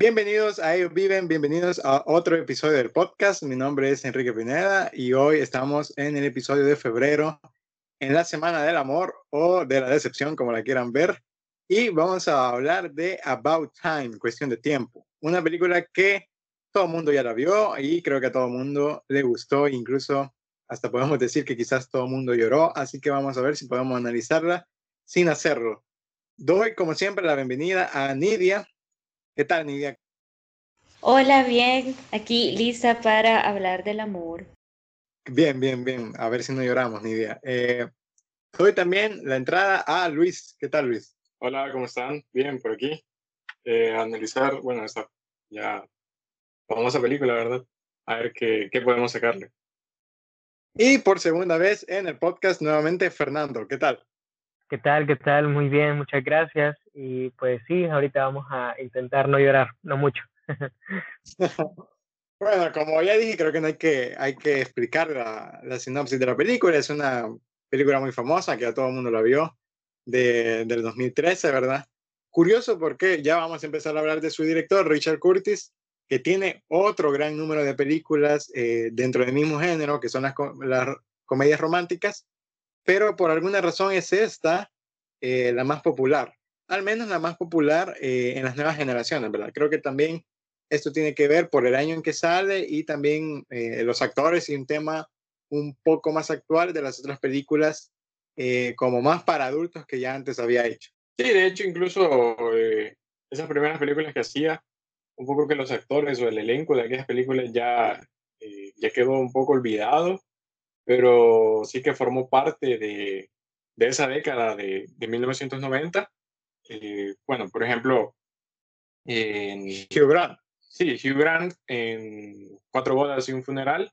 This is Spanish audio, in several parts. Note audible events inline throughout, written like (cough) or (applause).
Bienvenidos a Ellos Viven, bienvenidos a otro episodio del podcast. Mi nombre es Enrique Pineda y hoy estamos en el episodio de febrero, en la Semana del Amor o de la Decepción, como la quieran ver. Y vamos a hablar de About Time, cuestión de tiempo. Una película que todo el mundo ya la vio y creo que a todo el mundo le gustó, incluso hasta podemos decir que quizás todo el mundo lloró, así que vamos a ver si podemos analizarla sin hacerlo. Doy, como siempre, la bienvenida a Nidia. ¿Qué tal, Nidia? Hola, bien. Aquí lista para hablar del amor. Bien, bien, bien. A ver si no lloramos, Nidia. Eh, doy también la entrada a Luis. ¿Qué tal, Luis? Hola, ¿cómo están? Bien, por aquí. Eh, analizar, bueno, esta ya famosa película, ¿verdad? A ver qué, qué podemos sacarle. Y por segunda vez en el podcast, nuevamente, Fernando. ¿Qué tal? ¿Qué tal? ¿Qué tal? Muy bien, muchas gracias. Y pues sí, ahorita vamos a intentar no llorar, no mucho. (laughs) bueno, como ya dije, creo que no hay que, hay que explicar la, la, sinopsis de la película. Es una película muy famosa que a todo el mundo la vio, de, del 2013, ¿verdad? Curioso porque ya vamos a empezar a hablar de su director, Richard Curtis, que tiene otro gran número de películas eh, dentro del mismo género, que son las, las comedias románticas pero por alguna razón es esta eh, la más popular, al menos la más popular eh, en las nuevas generaciones, ¿verdad? Creo que también esto tiene que ver por el año en que sale y también eh, los actores y un tema un poco más actual de las otras películas como más para adultos que ya antes había hecho. Sí, de hecho, incluso esas primeras películas que hacía, un poco que los actores o el elenco de aquellas películas ya, ya quedó un poco olvidado pero sí que formó parte de, de esa década de, de 1990. Eh, bueno, por ejemplo, en Hugh Grant. Sí, Hugh Grant en Cuatro bodas y un funeral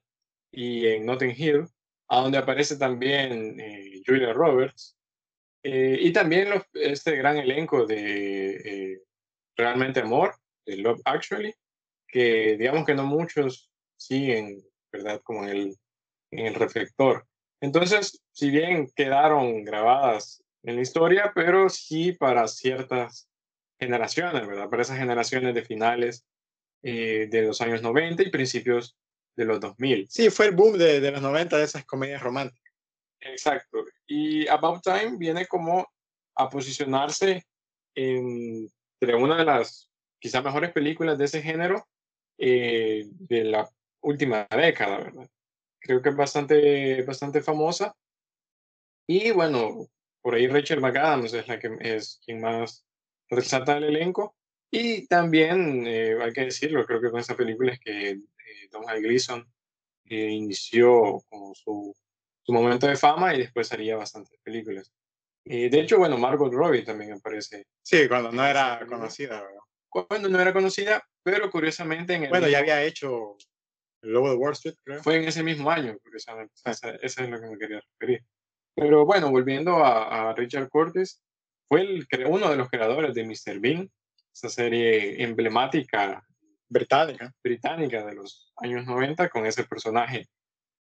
y en Notting Hill, a donde aparece también eh, Julia Roberts. Eh, y también los, este gran elenco de Realmente Amor, de Love Actually, que digamos que no muchos siguen, ¿verdad? Como en el en el reflector. Entonces, si bien quedaron grabadas en la historia, pero sí para ciertas generaciones, ¿verdad? Para esas generaciones de finales eh, de los años 90 y principios de los 2000. Sí, fue el boom de, de los 90 de esas comedias románticas. Exacto. Y About Time viene como a posicionarse entre una de las quizás mejores películas de ese género eh, de la última década, ¿verdad? Creo que es bastante, bastante famosa. Y bueno, por ahí Rachel McAdams es la que es quien más resalta el elenco. Y también, eh, hay que decirlo, creo que con esta película es que eh, Donald Gleason eh, inició como su, su, momento de fama y después haría bastantes películas. de hecho, bueno, Margot Robbie también aparece. Sí, cuando no era conocida, ¿verdad? Cuando no era conocida, pero curiosamente en el Bueno, ya había hecho el Lobo de Wall Street, creo. Fue en ese mismo año, precisamente. Esa, esa es lo que me quería referir. Pero bueno, volviendo a, a Richard Curtis, fue el, uno de los creadores de Mr. Bean, esa serie emblemática británica, británica de los años 90, con ese personaje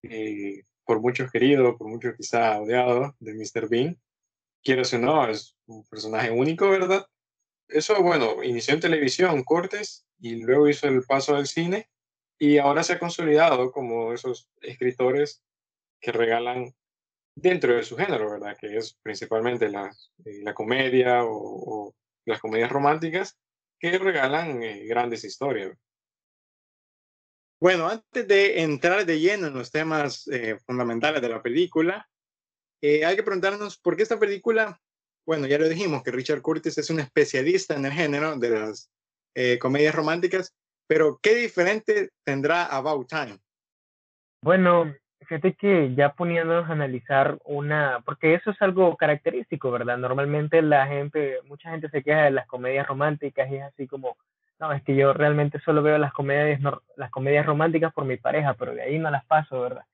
eh, por muchos querido, por muchos quizá odiado de Mr. Bean. Quiero o no, es un personaje único, ¿verdad? Eso, bueno, inició en televisión, Cortes, y luego hizo el paso al cine y ahora se ha consolidado como esos escritores que regalan dentro de su género, ¿verdad? Que es principalmente la, eh, la comedia o, las comedias románticas que regalan eh, grandes historias. Bueno, antes de entrar de lleno en los temas eh, fundamentales de la película, hay que preguntarnos por qué esta película, bueno, ya lo dijimos, que Richard Curtis es un especialista en el género de las comedias románticas, pero, ¿qué diferente tendrá About Time? Bueno, fíjate que ya poniéndonos a analizar una, porque eso es algo característico, ¿verdad? Normalmente la gente, mucha gente se queja de las comedias románticas y es así como, no, es que yo realmente solo veo las comedias, las comedias románticas por mi pareja, pero de ahí no las paso, ¿verdad?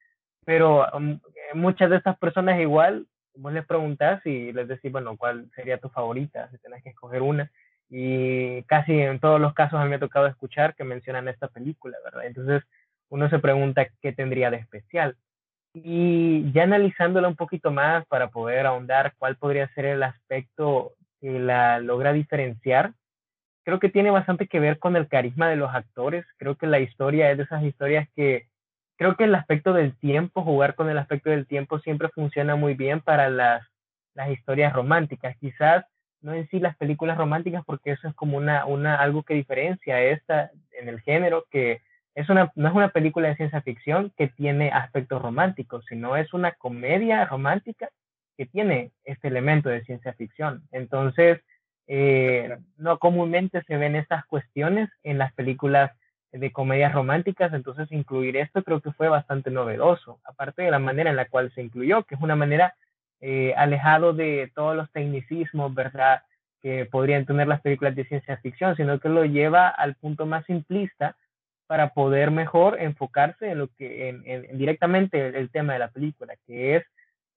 Pero um, muchas de estas personas igual, vos les preguntás y les decís, bueno, ¿cuál sería tu favorita? Si tenés que escoger una y casi en todos los casos me ha tocado escuchar que mencionan esta película, ¿verdad? Entonces uno se pregunta qué tendría de especial. Y ya analizándola un poquito más para poder ahondar cuál podría ser el aspecto que la logra diferenciar, creo que tiene bastante que ver con el carisma de los actores. Creo que la historia es de esas historias que creo que el aspecto del tiempo, jugar con el aspecto del tiempo siempre funciona muy bien para las, las historias románticas. Quizás no en sí las películas románticas, porque eso es como una, una, algo que diferencia esta en el género, que es una, no es una película de ciencia ficción que tiene aspectos románticos, sino es una comedia romántica que tiene este elemento de ciencia ficción. Entonces, eh, no comúnmente se ven estas cuestiones en las películas de comedias románticas, entonces incluir esto creo que fue bastante novedoso, aparte de la manera en la cual se incluyó, que es una manera eh, alejado de todos los tecnicismos, ¿verdad? que podrían tener las películas de ciencia ficción, sino que lo lleva al punto más simplista para poder mejor enfocarse en lo que en, directamente el, tema de la película, que es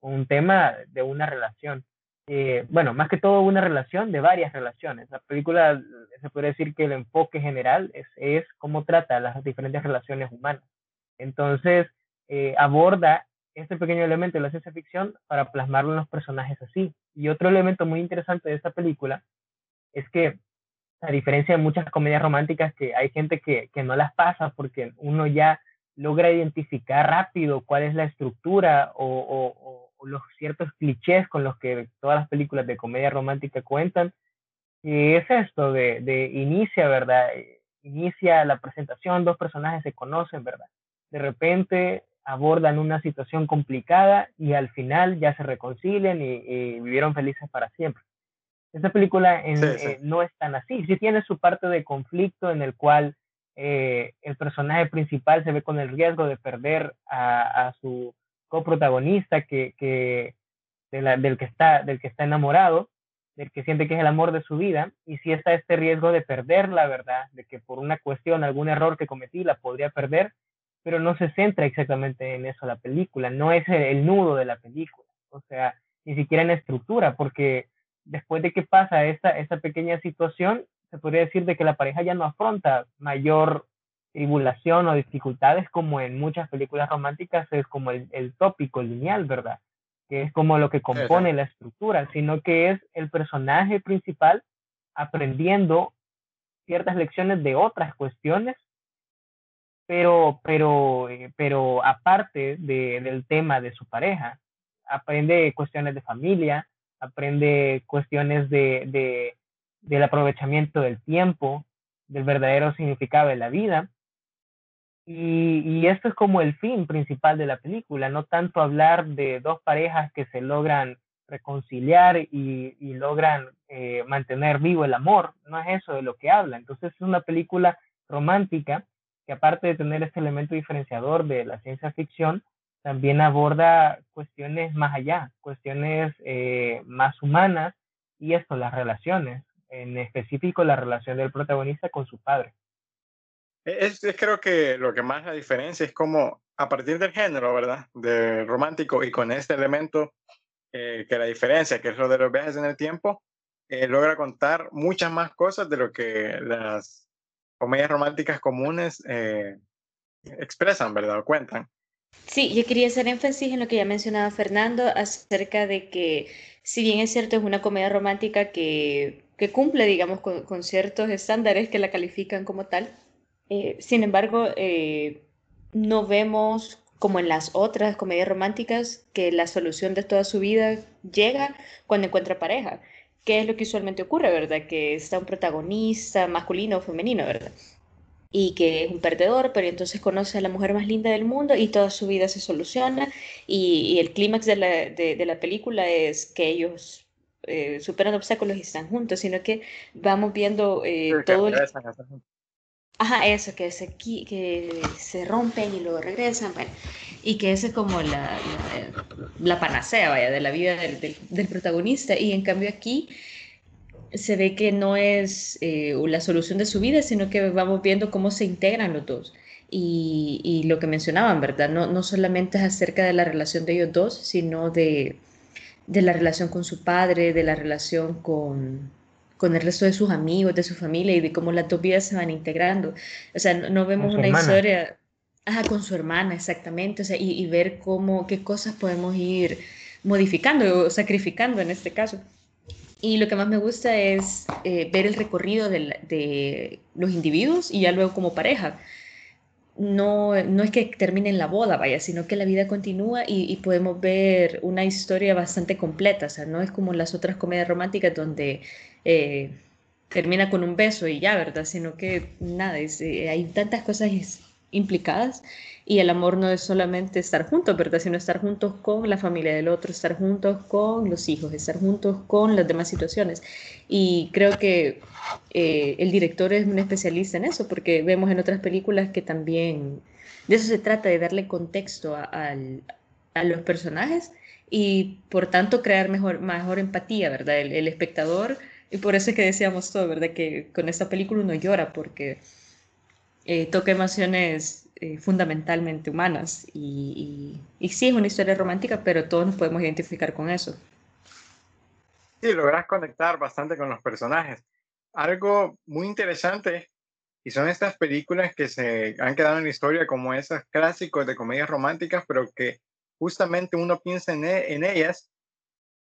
un tema de una relación. Eh, bueno, más que todo una relación de varias relaciones. La película se puede decir que el enfoque general es, es cómo trata las diferentes relaciones humanas. Entonces, eh, aborda este pequeño elemento de la ciencia ficción para plasmarlo en los personajes así. Y otro elemento muy interesante de esta película es que, a diferencia de muchas comedias románticas que hay gente que, que no las pasa porque uno ya logra identificar rápido cuál es la estructura o, los ciertos clichés con los que todas las películas de comedia romántica cuentan. Y es esto de, de inicia, ¿verdad? Inicia la presentación, dos personajes se conocen, ¿verdad? De repente abordan una situación complicada y al final ya se reconcilian y, vivieron felices para siempre. Esta película eh, no es tan así, sí tiene su parte de conflicto en el cual eh, el personaje principal se ve con el riesgo de perder a, su coprotagonista que, que del, que está, del que está enamorado, del que siente que es el amor de su vida, y si está este riesgo de perder la verdad, de que por una cuestión, algún error que cometí, la podría perder, pero no se centra exactamente en eso la película, no es el, nudo de la película, o sea, ni siquiera en la estructura, porque después de que pasa esta, esta pequeña situación, se podría decir de que la pareja ya no afronta mayor tribulación o dificultades como en muchas películas románticas es como el, el tópico lineal, ¿verdad? Que es como lo que compone la estructura, sino que es el personaje principal aprendiendo ciertas lecciones de otras cuestiones pero, pero, eh, pero aparte de, del tema de su pareja, aprende cuestiones de familia, aprende cuestiones de, de, del aprovechamiento del tiempo, del verdadero significado de la vida. Y, y, esto es como el fin principal de la película, no tanto hablar de dos parejas que se logran reconciliar y, y logran eh, mantener vivo el amor, no es eso de lo que habla. Entonces es una película romántica que aparte de tener este elemento diferenciador de la ciencia ficción, también aborda cuestiones más allá, cuestiones eh, más humanas y esto, las relaciones, en específico la relación del protagonista con su padre. Es, creo que lo que más la diferencia es como a partir del género, ¿verdad? De romántico y con este elemento eh, que la diferencia, que es lo de los viajes en el tiempo, eh, logra contar muchas más cosas de lo que las comedias románticas comunes eh, expresan, ¿verdad? O cuentan. Sí, yo quería hacer énfasis en lo que ya mencionaba Fernando acerca de que, si bien es cierto, es una comedia romántica que, que cumple, digamos, con, ciertos estándares que la califican como tal, eh, sin embargo, eh, no vemos como en las otras comedias románticas que la solución de toda su vida llega cuando encuentra pareja qué es lo que usualmente ocurre, ¿verdad? Que está un protagonista masculino o femenino, ¿verdad? Y que es un perdedor, pero entonces conoce a la mujer más linda del mundo y toda su vida se soluciona. Y, el clímax de la, de, la, película es que ellos eh, superan obstáculos y están juntos, sino que vamos viendo eh, todo el... Ajá, eso, que se, que se rompen y luego regresan, bueno, y que esa es como la, la, panacea, vaya, de la vida del, del, protagonista, y en cambio aquí se ve que no es eh, la solución de su vida, sino que vamos viendo cómo se integran los dos. Y, y, lo que mencionaban, ¿verdad? No, no solamente es acerca de la relación de ellos dos, sino de, de la relación con su padre, de la relación con, con el resto de sus amigos, de su familia y de cómo las dos vidas se van integrando. O sea, no, vemos una historia ajá, con su hermana, exactamente, o sea, y, ver cómo, qué cosas podemos ir modificando o sacrificando en este caso. Y lo que más me gusta es eh, ver el recorrido de, de, los individuos y ya luego como pareja. No, no es que termine en la boda, vaya, sino que la vida continúa y, y, podemos ver una historia bastante completa. O sea, no es como las otras comedias románticas donde eh, termina con un beso y ya, ¿verdad? Sino que nada, eh, hay tantas cosas implicadas y el amor no es solamente estar juntos, ¿verdad? Sino estar juntos con la familia del otro, estar juntos con los hijos, estar juntos con las demás situaciones. Y creo que eh, el director es un especialista en eso, porque vemos en otras películas que también de eso se trata, de darle contexto a, los personajes y por tanto crear mejor, mejor empatía, ¿verdad? El espectador, y por eso es que decíamos todo, ¿verdad? Que con esta película uno llora porque eh, toca emociones eh, fundamentalmente humanas. Y, y, sí, es una historia romántica, pero todos nos podemos identificar con eso. Sí, logras conectar bastante con los personajes. Algo muy interesante, y son estas películas que se han quedado en la historia como esos clásicos de comedias románticas, pero que justamente uno piensa en, e, en ellas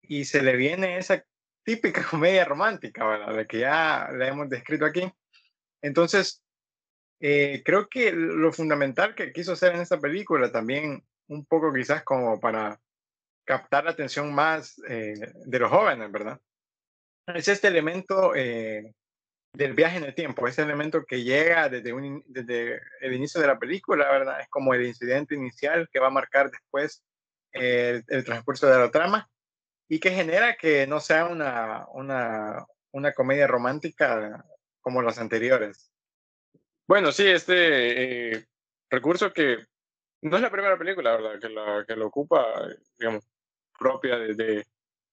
y se le viene esa típica (laughs) comedia romántica, ¿verdad? De que ya la hemos descrito aquí. Entonces, eh, creo que lo fundamental que quiso hacer en esta película también, un poco quizás como para captar la atención más eh, de los jóvenes, ¿verdad? Es este elemento eh, del viaje en el tiempo, ese elemento que llega desde, el inicio de la película, ¿verdad? Es como el incidente inicial que va a marcar después el transcurso de la trama y que genera que no sea una, una, una comedia romántica como las anteriores. Bueno, sí, este eh, recurso que no es la primera película, ¿verdad? Que, la, que lo ocupa, digamos, propia de,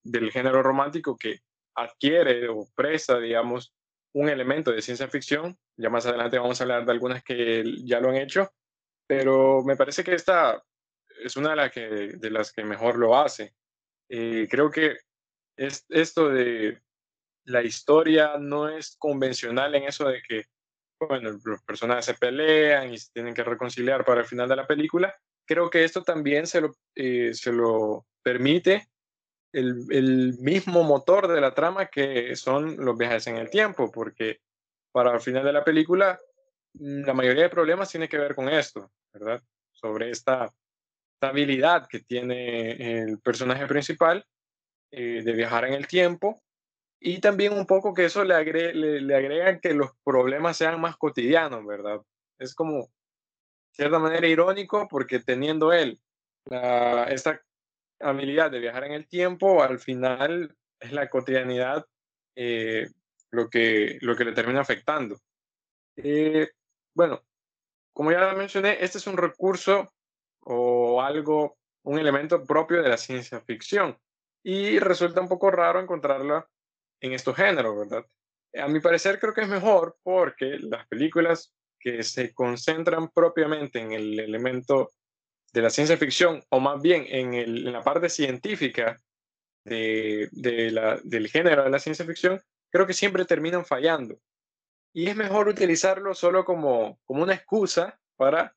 del género romántico que adquiere o presta, digamos, un elemento de ciencia ficción. Ya más adelante vamos a hablar de algunas que ya lo han hecho, pero me parece que esta es una de, las que, de las que mejor lo hace. Eh, creo que es esto de la historia no es convencional en eso de que bueno, los personajes se pelean y se tienen que reconciliar para el final de la película, creo que esto también se lo, eh, se lo permite el, el, mismo motor de la trama que son los viajes en el tiempo, porque para el final de la película la mayoría de problemas tiene que ver con esto, ¿verdad? Sobre esta, habilidad que tiene el personaje principal eh, de viajar en el tiempo y también un poco que eso le, agre le, agregan que los problemas sean más cotidianos, ¿verdad? Es como, de cierta manera, irónico porque teniendo él esta habilidad de viajar en el tiempo, al final es la cotidianidad eh, lo, que, lo que le termina afectando. Eh, bueno, como ya mencioné, este es un recurso o algo, un elemento propio de la ciencia ficción y resulta un poco raro encontrarla en estos géneros, ¿verdad? A mi parecer creo que es mejor porque las películas que se concentran propiamente en el elemento de la ciencia ficción, o más bien en, el, en la parte científica de, de la, del género de la ciencia ficción, creo que siempre terminan fallando. Y es mejor utilizarlo solo como, como una excusa para,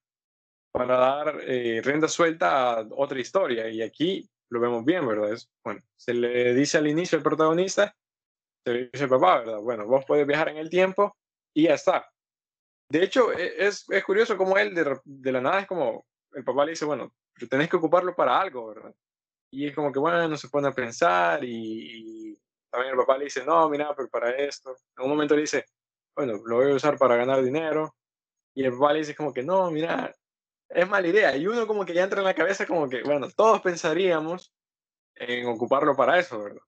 para dar eh, suelta a otra historia. Y aquí lo vemos bien, ¿verdad? Es, bueno, se le dice al inicio al protagonista te dice papá, ¿verdad? Bueno, vos puedes viajar en el tiempo y ya está. De hecho, e, es, es curioso como él de, de, la nada es como, el papá le dice, bueno, pero tenés que ocuparlo para algo, ¿verdad? Y es como que, bueno, se pone a pensar y, y también el papá le dice, no, mira, pero para esto. En un momento le dice, bueno, lo voy a usar para ganar dinero. Y el papá le dice como que, no, mira, es mala idea. Y uno como que ya entra en la cabeza como que, bueno, todos pensaríamos en ocuparlo para eso, ¿verdad?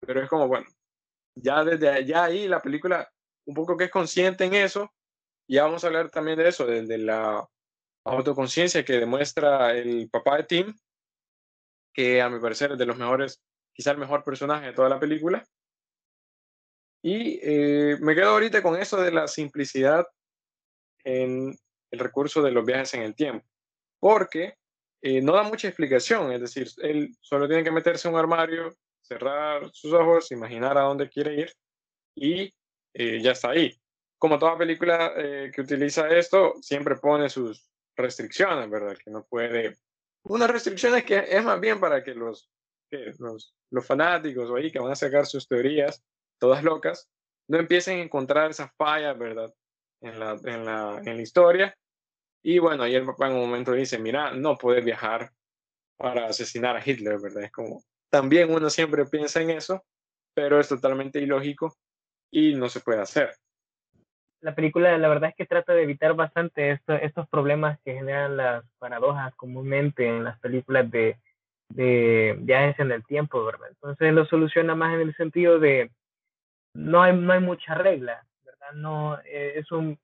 Pero es como, bueno, ya desde allá ahí la película un poco que es consciente en eso, ya vamos a hablar también de eso, de la autoconciencia que demuestra el papá de Tim, que a mi parecer es de los mejores, quizá el mejor personaje de toda la película. Y eh, me quedo ahorita con eso de la simplicidad en el recurso de los viajes en el tiempo, porque eh, no da mucha explicación, es decir, él solo tiene que meterse en un armario, cerrar sus ojos, imaginar a dónde quiere ir y eh, ya está ahí. Como toda película eh, que utiliza esto, siempre pone sus restricciones, ¿verdad? Que no puede... Unas restricciones que es más bien para que los que los, los fanáticos o ahí que van a sacar sus teorías, todas locas, no empiecen a encontrar esas fallas, ¿verdad? En la, en la, en la historia. Y bueno, ahí el papá en un momento dice, mira, no puedes viajar para asesinar a Hitler, ¿verdad? Es como, también uno siempre piensa en eso, pero es totalmente ilógico y no se puede hacer. La película, la verdad es que trata de evitar bastante esto, estos problemas que generan las paradojas comúnmente en las películas de, de viajes en el tiempo, ¿verdad? Entonces lo soluciona más en el sentido de no hay, no hay mucha regla, No, eh, es un,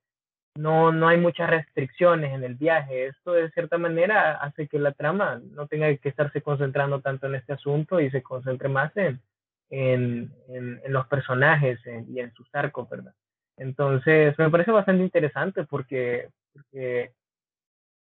no, no hay muchas restricciones en el viaje. Esto de cierta manera hace que la trama no tenga que estarse concentrando tanto en este asunto y se concentre más en, en, en, los personajes y en sus arcos, ¿verdad? Entonces, me parece bastante interesante porque, porque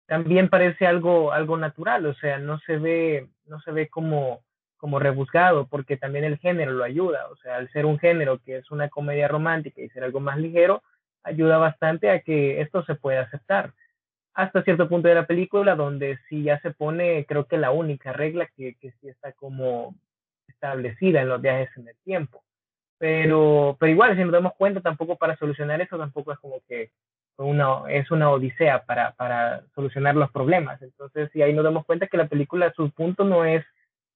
también parece algo, algo natural, o sea, no se ve, no se ve como, como rebuscado, porque también el género lo ayuda, o sea, al ser un género que es una comedia romántica y ser algo más ligero, ayuda bastante a que esto se pueda aceptar. Hasta cierto punto de la película, donde sí ya se pone, creo que la única regla que, que sí está como establecida en los viajes en el tiempo. Pero, pero igual, si nos damos cuenta, tampoco para solucionar eso, tampoco es como que una, es una odisea para, para solucionar los problemas. Entonces, si ahí nos damos cuenta que la película, su punto no es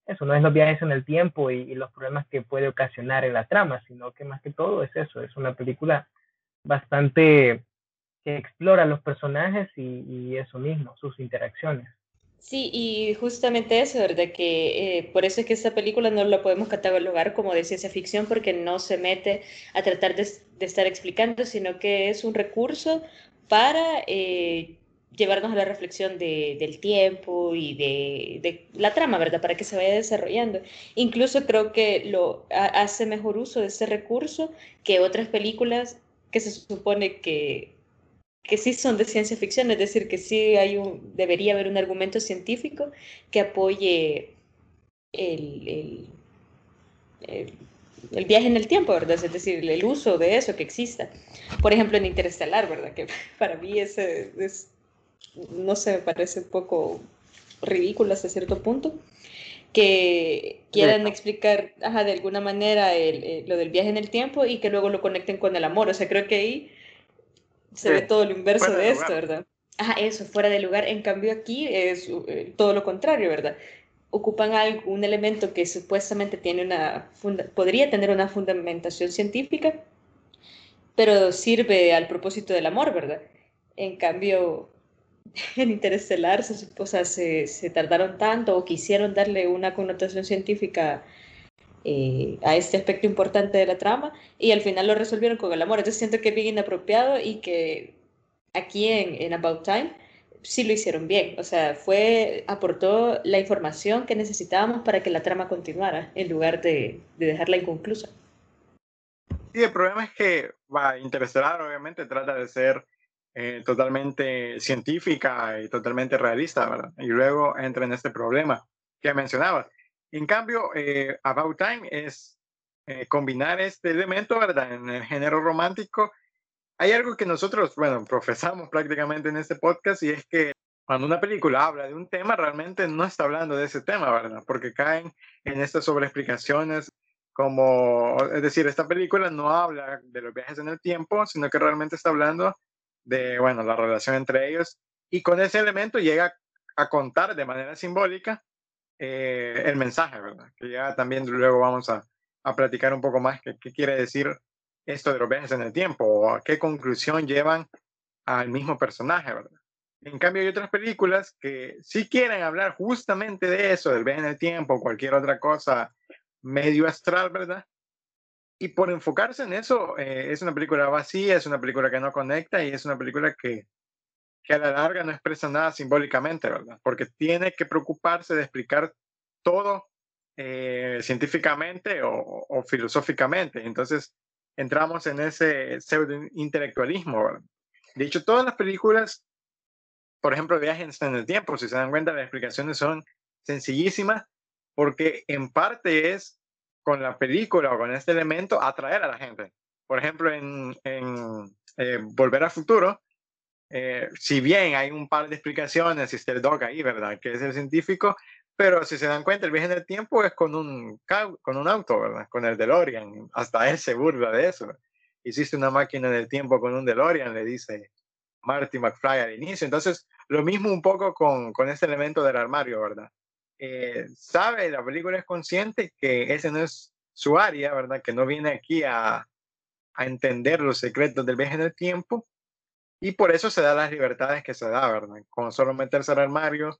eso, no es los viajes en el tiempo y, los problemas que puede ocasionar en la trama, sino que más que todo es eso, es una película bastante que explora los personajes y, eso mismo, sus interacciones. Sí, y justamente eso, ¿verdad? Que eh, por eso es que esta película no la podemos catalogar como de ciencia ficción porque no se mete a tratar de, estar explicando, sino que es un recurso para eh, llevarnos a la reflexión del tiempo y de, de, la trama, ¿verdad? Para que se vaya desarrollando. Incluso creo que lo hace mejor uso de ese recurso que otras películas que se supone que, que sí son de ciencia ficción, es decir, que sí hay un, debería haber un argumento científico que apoye el, el, viaje en el tiempo, ¿verdad? Es decir, el uso de eso que exista. Por ejemplo, en Interestelar, ¿verdad? Que (laughs) para mí ese es, no sé, me parece un poco ridículo hasta cierto punto que quieran explicar de alguna manera eh, lo del viaje en el tiempo y que luego lo conecten con el amor. O sea, creo que ahí se ve todo lo inverso de, esto, ¿verdad? Ajá, eso, fuera de lugar. En cambio aquí es eh, todo lo contrario, ¿verdad? Ocupan algo, un elemento que supuestamente tiene una podría tener una fundamentación científica, pero sirve al propósito del amor, ¿verdad? En cambio, en Interestelar se, o sea, se, se, tardaron tanto o quisieron darle una connotación científica eh, a este aspecto importante de la trama y al final lo resolvieron con el amor. Entonces siento que es bien inapropiado y que aquí en, en About Time sí lo hicieron bien. O sea, fue, aportó la información que necesitábamos para que la trama continuara en lugar de, de dejarla inconclusa. Sí, el problema es que va, Interestelar obviamente trata de ser eh, totalmente científica y totalmente realista, ¿verdad? Y luego entra en este problema que mencionabas. En cambio, eh, About Time es eh, combinar este elemento, ¿verdad? En el género romántico. Hay algo que nosotros, bueno, (laughs) profesamos prácticamente en este podcast y es que cuando una película habla de un tema, realmente no está hablando de ese tema, ¿verdad? Porque caen en estas sobreexplicaciones como, es decir, esta película no habla de los viajes en el tiempo, sino que realmente está hablando de, bueno, la relación entre ellos. Y con ese elemento llega a contar de manera simbólica eh, el mensaje, ¿verdad? Que ya también luego vamos a, a platicar un poco más qué, quiere decir esto de los viajes en el tiempo o a qué conclusión llevan al mismo personaje, ¿verdad? En cambio, hay otras películas que sí quieren hablar justamente de eso, del viaje en el tiempo o cualquier otra cosa medio astral, ¿verdad? Y por enfocarse en eso, eh, es una película vacía, es una película que no conecta y es una película que, que a la larga no expresa nada simbólicamente, ¿verdad? Porque tiene que preocuparse de explicar todo eh, científicamente o, o, filosóficamente. Entonces, entramos en ese pseudo intelectualismo, ¿verdad? De hecho, todas las películas, por ejemplo, Viajes en el Tiempo, si se dan cuenta, las explicaciones son sencillísimas porque en parte es con la película o con este elemento atraer a la gente. Por ejemplo, en, eh, Volver al Futuro, eh, si bien hay un par de explicaciones, y está el Doc ahí, ¿verdad? Que es el científico, Pero si se dan cuenta, el viaje en el tiempo es con un, con un auto, ¿verdad? Con el DeLorean. Hasta él se burla de eso. Hiciste una máquina del tiempo con un DeLorean, le dice Marty McFly al inicio. Entonces, lo mismo un poco con, con este elemento del armario, ¿verdad? Eh, sabe, la película es consciente que ese no es su área, ¿verdad? Que no viene aquí a, a entender los secretos del viaje en el tiempo. Y por eso se da las libertades que se da, ¿verdad? Con solo meterse al armario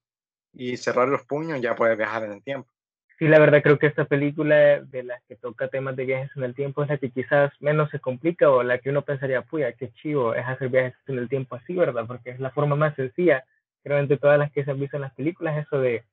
y cerrar los puños ya puede viajar en el tiempo. Sí, la verdad creo que esta película de las que toca temas de viajes en el tiempo es la que quizás menos se complica o la que uno pensaría, puya, qué chivo es hacer viajes en el tiempo así, ¿verdad? Porque es la forma más sencilla, creo, entre todas las que se han visto en las películas, eso de...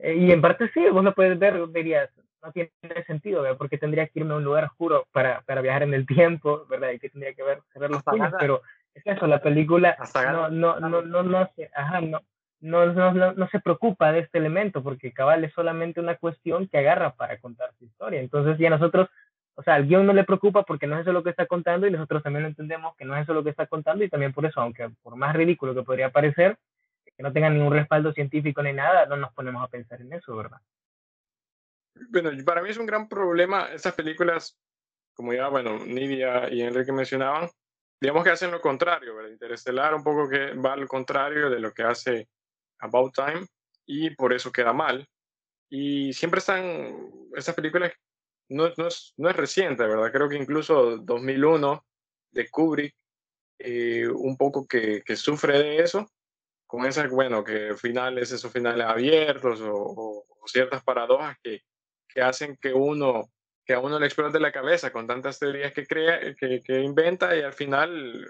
Eh, y en parte sí, vos lo puedes ver, dirías, no tiene sentido, ¿verdad? Porque tendría que irme a un lugar oscuro para, para viajar en el (laughs) tiempo, ¿verdad? Y que tendría que ver, cerrar los puños, pero es eso, la película no, no, no, no, no, ajá, no, no, no, no, se preocupa de este elemento, porque cabal es solamente una cuestión que agarra para contar su historia. Entonces ya nosotros, o sea, al guion no le preocupa porque no es eso lo que está contando y nosotros también entendemos que no es eso lo que está contando y también por eso, aunque por más ridículo que podría parecer, que no tenga ningún respaldo científico ni nada, no nos ponemos a pensar en eso, ¿verdad? Bueno, para mí es un gran problema esas películas, como ya, bueno, Nidia y Enrique mencionaban, digamos que hacen lo contrario, ¿verdad? Interestelar un poco que va al contrario de lo que hace About Time y por eso queda mal. Y siempre están, esas películas no, no, es, no es reciente, ¿verdad? Creo que incluso 2001 de Kubrick, eh, un poco que, que, sufre de eso, con esas, bueno, que finales, esos finales abiertos o, ciertas paradojas que, que, hacen que uno que a uno le explote la cabeza con tantas teorías que crea, que, que inventa y al final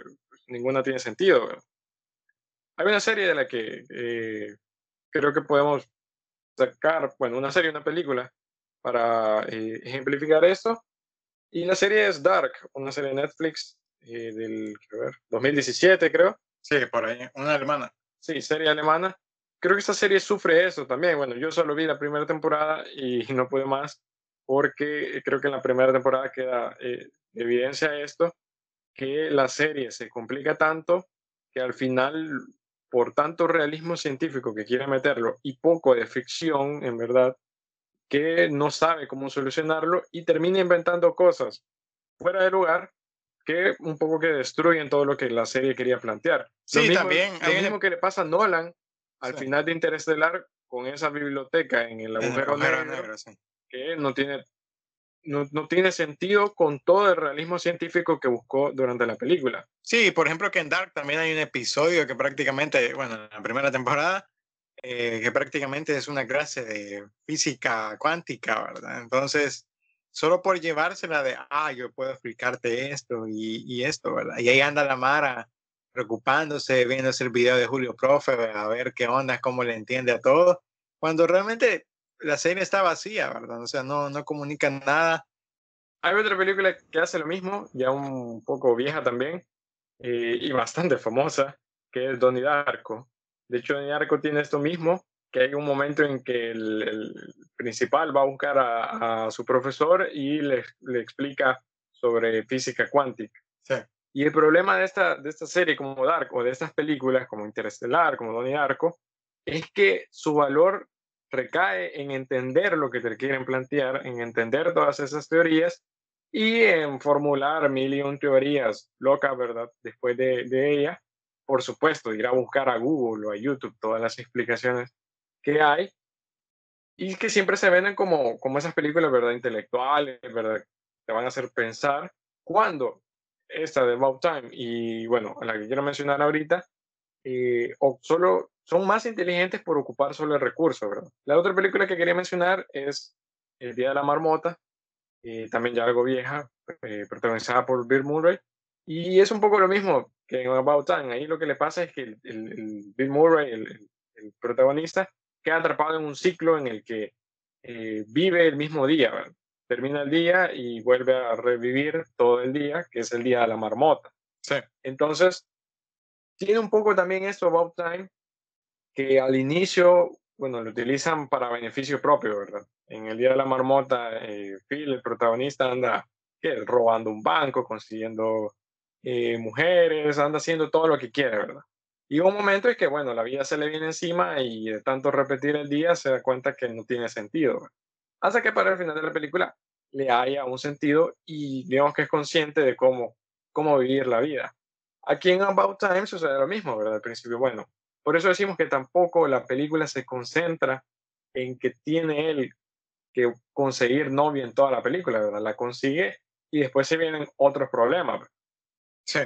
ninguna tiene sentido. Hay una serie de la que eh, creo que podemos sacar, bueno, una serie, una película para eh, ejemplificar esto. Y la serie es Dark, una serie de Netflix eh, del 2017, creo. Sí, por ahí, una alemana. Sí, serie alemana. Creo que esta serie sufre eso también. Bueno, yo solo vi la primera temporada y (laughs) no pude más porque creo que en la primera temporada queda evidencia esto, que la serie se complica tanto que al final por tanto realismo científico que quiere meterlo y poco de ficción, en verdad, que no sabe cómo solucionarlo y termina inventando cosas fuera de lugar que un poco que destruyen todo lo que la serie quería plantear. Sí, también. Lo mismo que le pasa a Nolan al final de Interestelar con esa biblioteca en el agujero, negro, que no tiene no, no, tiene sentido con todo el realismo científico que buscó durante la película. Sí, por ejemplo que en Dark también hay un episodio que prácticamente, bueno, en la primera temporada, eh, que prácticamente es una clase de física cuántica, ¿verdad? Entonces, solo por llevársela de, ah, yo puedo explicarte esto y, esto, ¿verdad? Y ahí anda la Mara preocupándose, viendo el video de Julio Profe, a ver qué onda, cómo le entiende a todo, cuando realmente la serie está vacía, ¿verdad? O sea, no, no comunican nada. Hay otra película que hace lo mismo, ya un poco vieja también, eh, y bastante famosa, que es Donnie Darko. De hecho, Donnie Darko tiene esto mismo, que hay un momento en que el, principal va a buscar a, su profesor y le, le, explica sobre física cuántica. Sí. Y el problema de esta, de esta serie como Darko, de estas películas como Interestelar, como Donnie Darko, es que su valor recae en entender lo que te quieren plantear, en entender todas esas teorías y en formular mil y un teorías locas, ¿verdad? Después de, de ella, por supuesto, ir a buscar a Google o a YouTube todas las explicaciones que hay y que siempre se venden como, como esas películas, ¿verdad? Intelectuales, ¿verdad? Te van a hacer pensar cuando esta de About Time y, bueno, la que quiero mencionar ahorita, eh, o solo son más inteligentes por ocupar solo el recurso, ¿verdad? La otra película que quería mencionar es El Día de la Marmota, eh, también ya algo vieja, eh, protagonizada por Bill Murray, y es un poco lo mismo que en About Time. Ahí lo que le pasa es que el, Bill Murray, el, protagonista, queda atrapado en un ciclo en el que eh, vive el mismo día, ¿verdad? termina el día y vuelve a revivir todo el día, que es el día de la marmota. Sí. Entonces, tiene un poco también esto About Time, que al inicio, bueno, lo utilizan para beneficio propio, ¿verdad? En el Día de la Marmota, eh, Phil, el protagonista, anda robando un banco, consiguiendo eh, mujeres, anda haciendo todo lo que quiere, ¿verdad? Y un momento es que, bueno, la vida se le viene encima y de tanto repetir el día se da cuenta que no tiene sentido. Hasta que para el final de la película le haya un sentido y digamos que es consciente de cómo, cómo vivir la vida. Aquí en About Time sucede lo mismo, ¿verdad? Al principio, bueno, por eso decimos que tampoco la película se concentra en que tiene él que conseguir novia en toda la película, ¿verdad? La consigue y después se vienen otros problemas. Sí.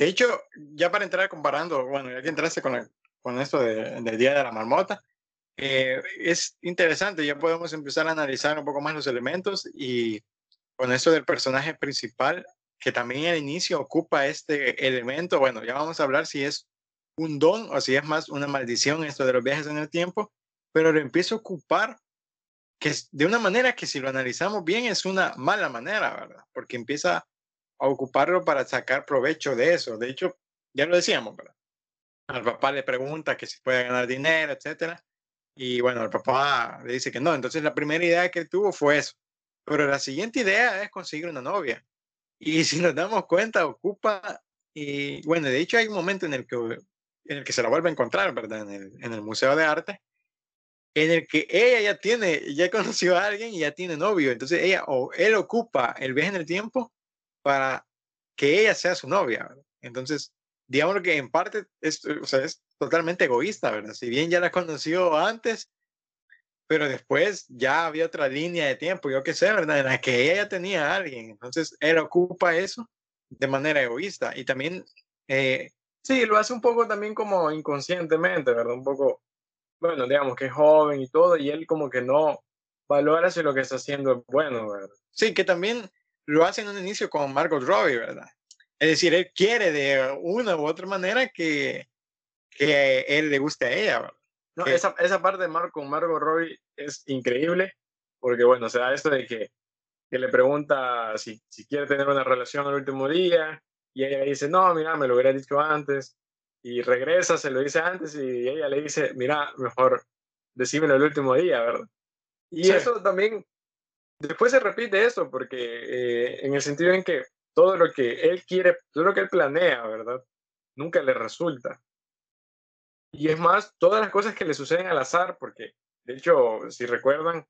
De hecho, ya para entrar comparando, bueno, ya que entraste con, con esto de, del Día de la Marmota, eh, es interesante, ya podemos empezar a analizar un poco más los elementos y con esto del personaje principal, que también al inicio ocupa este elemento, bueno, ya vamos a hablar si es un don o si es más una maldición esto de los viajes en el tiempo, pero lo empieza a ocupar que de una manera que si lo analizamos bien es una mala manera, ¿verdad? Porque empieza a ocuparlo para sacar provecho de eso. De hecho, ya lo decíamos, ¿verdad? Al papá le pregunta que si puede ganar dinero, etcétera. Y bueno, el papá le dice que no. Entonces la primera idea que tuvo fue eso. Pero la siguiente idea es conseguir una novia. Y si nos damos cuenta, ocupa, y bueno, de hecho hay un momento en el que, en el que se la vuelve a encontrar, ¿verdad? En el, en el Museo de Arte, en el que ella ya tiene, ya (laughs) conoció a alguien y ya tiene novio. Entonces ella o él ocupa el viaje en el tiempo para que ella sea su novia. ¿verdad? Entonces, digamos que en parte es, o sea, es totalmente egoísta, ¿verdad? Si bien ya la conoció antes, pero después ya había otra línea de tiempo, yo qué sé, ¿verdad? En la que ella ya tenía a alguien. Entonces él ocupa eso de manera egoísta y también... Eh, sí, lo hace un poco también como inconscientemente, ¿verdad? Un poco bueno, digamos que es joven y todo, y él como que no valora si lo que está haciendo es bueno, ¿verdad? Sí, que también lo hace en un inicio con Margot Robbie, ¿verdad? Es decir, él quiere de una u otra manera que, que él le guste a ella, ¿verdad? No, esa, esa parte de Marco con Margot Robbie es increíble, porque bueno, o sea, esto de que, que le pregunta si, si quiere tener una relación el último día, y ella dice, no, mira, me lo hubiera dicho antes, y regresa, se lo dice antes y ella le dice, mira, mejor decímelo el último día, ¿verdad? Y eso también, después se repite eso, porque eh, en el sentido en que todo lo que él quiere, todo lo que él planea, ¿verdad? Nunca le resulta. Y es más, todas las cosas que le suceden al azar, porque de hecho, si recuerdan,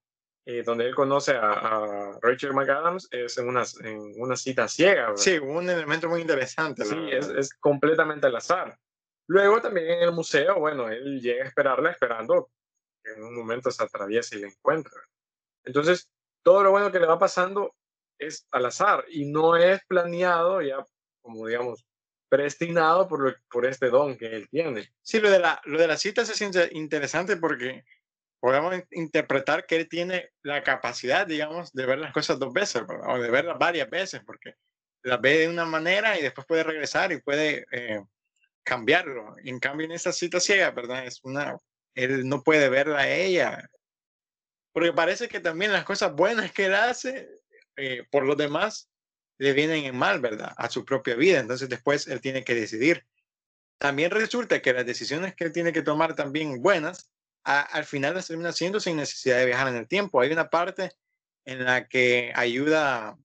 eh, donde él conoce a, Rachel McAdams es en una, en una cita ciega. ¿verdad? Sí, un elemento muy interesante. Sí, es, es, completamente al azar. Luego también en el museo, bueno, él llega a esperarla esperando que en un momento se atraviese y la encuentre. Entonces, todo lo bueno que le va pasando es al azar y no es planeado ya, como digamos, predestinado por, por este don que él tiene. Sí, lo de, la, lo de las citas es interesante porque podemos interpretar que él tiene la capacidad, digamos, de ver las cosas dos veces, o de verlas varias veces, porque las ve de una manera y después puede regresar y puede eh, cambiarlo. En cambio, en esa cita ciega, ¿verdad? Es una, él no puede verla a ella. Porque parece que también las cosas buenas que él hace, eh, por los demás, le vienen en mal, ¿verdad? A su propia vida. Entonces después él tiene que decidir. También resulta que las decisiones que él tiene que tomar también buenas, al final las termina haciendo sin necesidad de viajar en el tiempo. Hay una parte en la que ayuda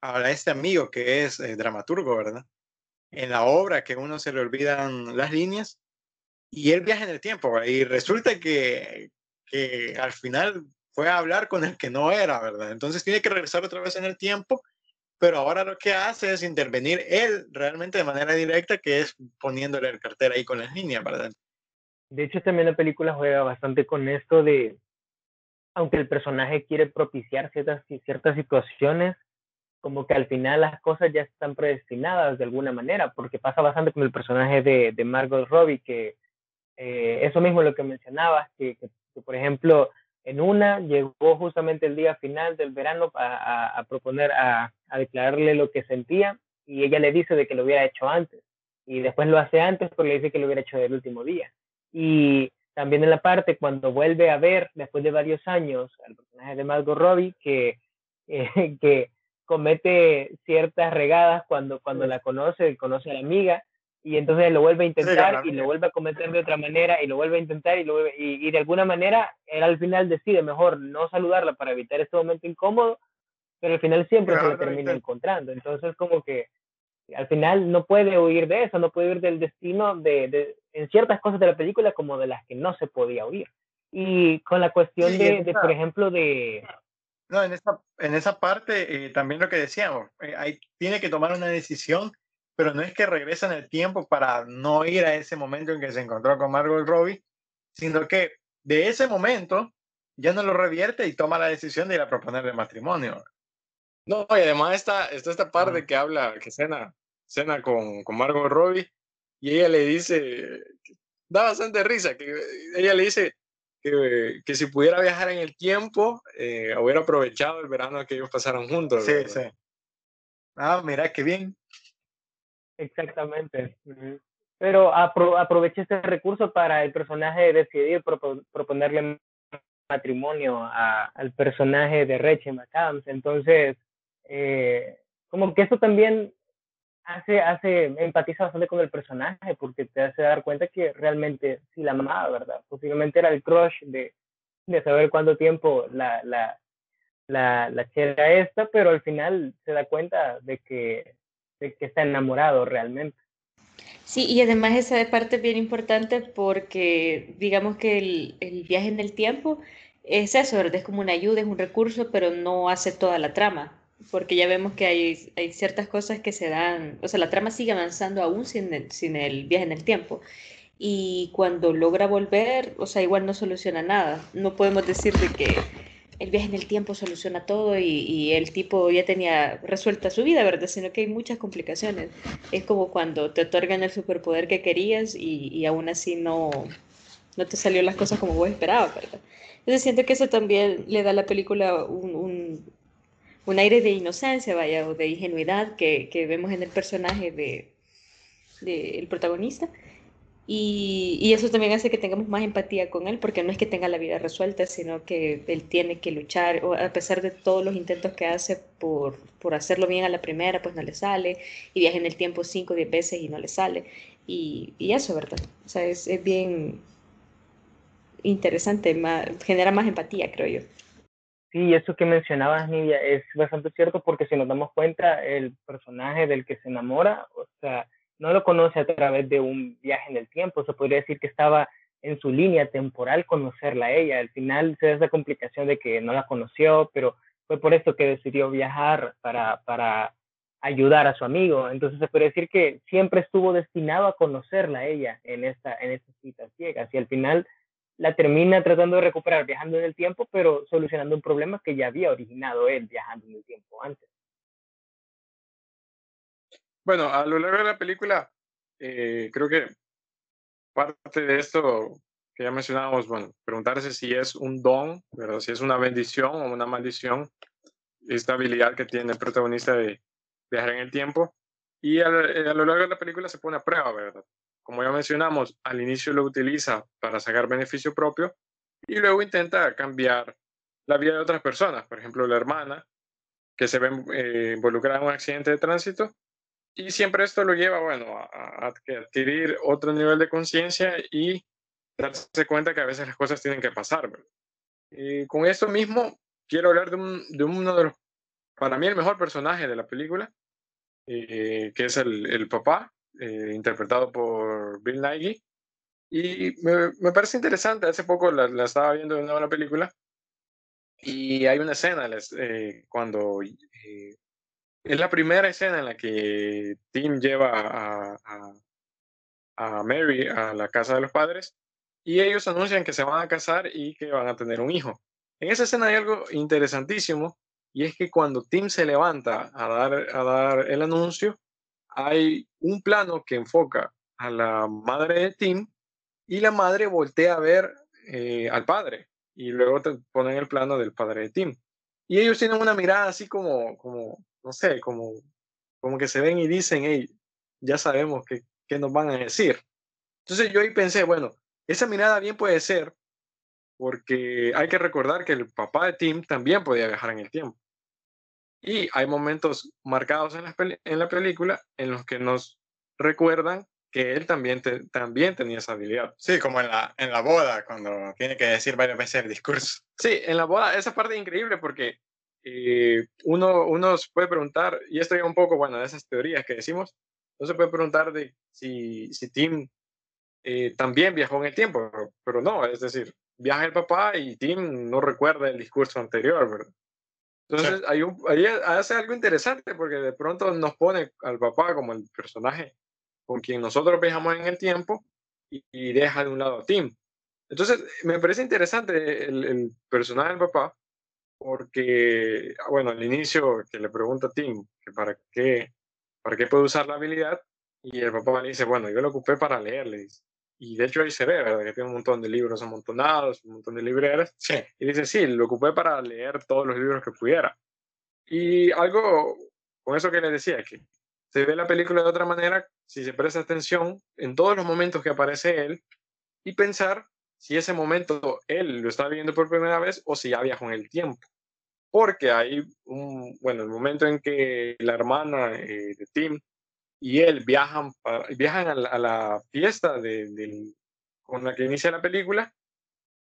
a este amigo que es eh, dramaturgo, ¿verdad? en la obra que uno se le olvidan las líneas y él viaja en el tiempo y resulta que, que al final fue a hablar con el que no era, ¿verdad? Entonces tiene que regresar otra vez en el tiempo, pero ahora lo que hace es intervenir él realmente de manera directa, que es poniéndole el cartel ahí con las líneas, ¿verdad? De hecho, también la película juega bastante con esto de, aunque el personaje quiere propiciar ciertas, ciertas situaciones, como que al final las cosas ya están predestinadas de alguna manera, porque pasa bastante con el personaje de, de Margot Robbie, que eh, eso mismo lo que mencionabas, que, que, por ejemplo en una llegó justamente el día final del verano a, a, proponer, a, a, declararle lo que sentía y ella le dice de que lo hubiera hecho antes y después lo hace antes porque le dice que lo hubiera hecho el último día. Y también en la parte cuando vuelve a ver, después de varios años, al personaje de Margot Robbie, que, eh, (laughs) que comete ciertas regadas cuando, cuando la conoce, conoce a la amiga, y entonces lo vuelve a intentar y lo vuelve a cometer de otra manera y lo vuelve a intentar y, lo y, y, de alguna manera él al final decide mejor no saludarla para evitar este momento incómodo, pero al final siempre se la termina encontrando. Entonces como que al final no puede huir de eso, no puede huir del destino de, de, en ciertas cosas de la película como de las que no se podía huir. Y con la cuestión de, de, por ejemplo, de... No, en esa, en esa parte eh, también lo que decíamos, eh, hay, tiene que tomar una decisión, pero no es que regresa en el tiempo para no ir a ese momento en que se encontró con Margot Robbie, sino que de ese momento ya no lo revierte y toma la decisión de ir a proponerle matrimonio. No, y además está, está esta parte que habla, que cena, cena con, con Margot Robbie y ella le dice, da bastante risa, que ella le dice que, que si pudiera viajar en el tiempo, eh, hubiera aprovechado el verano que ellos pasaron juntos. Sí, sí. Ah, mira, qué bien. Exactamente. Pero apro aproveché este recurso para el personaje decidir proponerle matrimonio a, al personaje de Rachel McAdams. Entonces, eh, como que eso también hace, hace, empatiza bastante con el personaje porque te hace dar cuenta que realmente sí la amaba, ¿verdad? Posiblemente era el crush de, de saber cuánto tiempo la, la, la, la chera esta, pero al final se da cuenta de que, que está enamorado realmente. Sí, y además esa parte es bien importante porque digamos que el, el viaje en el tiempo es eso. Es como una ayuda, es un recurso, pero no hace toda la trama porque ya vemos que hay, hay ciertas cosas que se dan, o sea, la trama sigue avanzando aún sin el, sin el viaje en el tiempo. Y cuando logra volver, o sea, igual no soluciona nada. No podemos decir de que el viaje en el tiempo soluciona todo y, el tipo ya tenía resuelta su vida, ¿verdad? Sino que hay muchas complicaciones. Es como cuando te otorgan el superpoder que querías y, aún así no, no te salió las cosas como vos esperabas, ¿verdad? Entonces siento que eso también le da a la película un, un, aire de inocencia, vaya, o de ingenuidad que, que vemos en el personaje de, de el protagonista. Y, y, eso también hace que tengamos más empatía con él, porque no es que tenga la vida resuelta, sino que él tiene que luchar, o a pesar de todos los intentos que hace por, por hacerlo bien a la primera, pues no le sale, y viaja en el tiempo 5 o 10 veces y no le sale. Y, y eso, ¿verdad? O sea, es, es bien interesante, más, genera más empatía, creo yo. Sí, eso que mencionabas, Nidia, es bastante cierto porque si nos damos cuenta, el personaje del que se enamora, o sea, no lo conoce a través de un viaje en el tiempo, se podría decir que estaba en su línea temporal conocerla a ella. Al final se da esa complicación de que no la conoció, pero fue por eso que decidió viajar para, para ayudar a su amigo. Entonces se puede decir que siempre estuvo destinado a conocerla a ella en esta, en estas citas ciegas. Y al final la termina tratando de recuperar viajando en el tiempo, pero solucionando un problema que ya había originado él viajando en el tiempo antes. Bueno, a lo largo de la película, eh, creo que parte de esto que ya mencionábamos, bueno, preguntarse si es un don, ¿verdad? si es una bendición o una maldición, esta habilidad que tiene el protagonista de viajar en el tiempo. Y a, a lo largo de la película se pone a prueba, ¿verdad? como ya mencionamos, al inicio lo utiliza para sacar beneficio propio y luego intenta cambiar la vida de otras personas, por ejemplo, la hermana que se ve eh, involucrada en un accidente de tránsito y siempre esto lo lleva, bueno, a, adquirir otro nivel de conciencia y darse cuenta que a veces las cosas tienen que pasar. Y con esto mismo quiero hablar de, un, de uno de los, para mí, el mejor personaje de la película, eh, que es el, el papá, eh, interpretado por Bill Nighy. Y me, me, parece interesante, hace poco la, la, estaba viendo de nuevo la película y hay una escena eh, cuando eh, es la primera escena en la que Tim lleva a, a, Mary a la casa de los padres y ellos anuncian que se van a casar y que van a tener un hijo. En esa escena hay algo interesantísimo y es que cuando Tim se levanta a dar, a dar el anuncio, hay un plano que enfoca a la madre de Tim y la madre voltea a ver eh, al padre y luego te ponen el plano del padre de Tim. Y ellos tienen una mirada así como, como no sé, como, como que se ven y dicen, hey, ya sabemos qué, qué nos van a decir. Entonces yo ahí pensé, bueno, esa mirada bien puede ser porque hay que recordar que el papá de Tim también podía viajar en el tiempo. Y hay momentos marcados en la, en la película en los que nos recuerdan que él también, te, también tenía esa habilidad. Sí, como en la, en la boda, cuando tiene que decir varias veces el discurso. Sí, en la boda, esa parte es increíble porque eh, uno, uno se puede preguntar, y esto ya un poco, bueno, de esas teorías que decimos, uno se puede preguntar de si, si Tim eh, también viajó en el tiempo, pero no, es decir, viaja el papá y Tim no recuerda el discurso anterior, ¿verdad? Entonces, hay un, ahí hace algo interesante porque de pronto nos pone al papá como el personaje con quien nosotros viajamos en el tiempo y, deja de un lado a Tim. Entonces, me parece interesante el, el, personaje del papá porque, bueno, al inicio que le pregunta a Tim que para qué, para qué puede usar la habilidad y el papá le dice, bueno, yo lo ocupé para leerle. Y de hecho ahí se ve, ¿verdad? Que tiene un montón de libros amontonados, un montón de libreras. Sí. Y dice, sí, lo ocupé para leer todos los libros que pudiera. Y algo con eso que les decía, que se ve la película de otra manera si se presta atención en todos los momentos que aparece él y pensar si ese momento él lo está viendo por primera vez o si ya viajó en el tiempo. Porque hay un, bueno, el momento en que la hermana eh, de Tim y él viajan, viajan a la, fiesta de, con la que inicia la película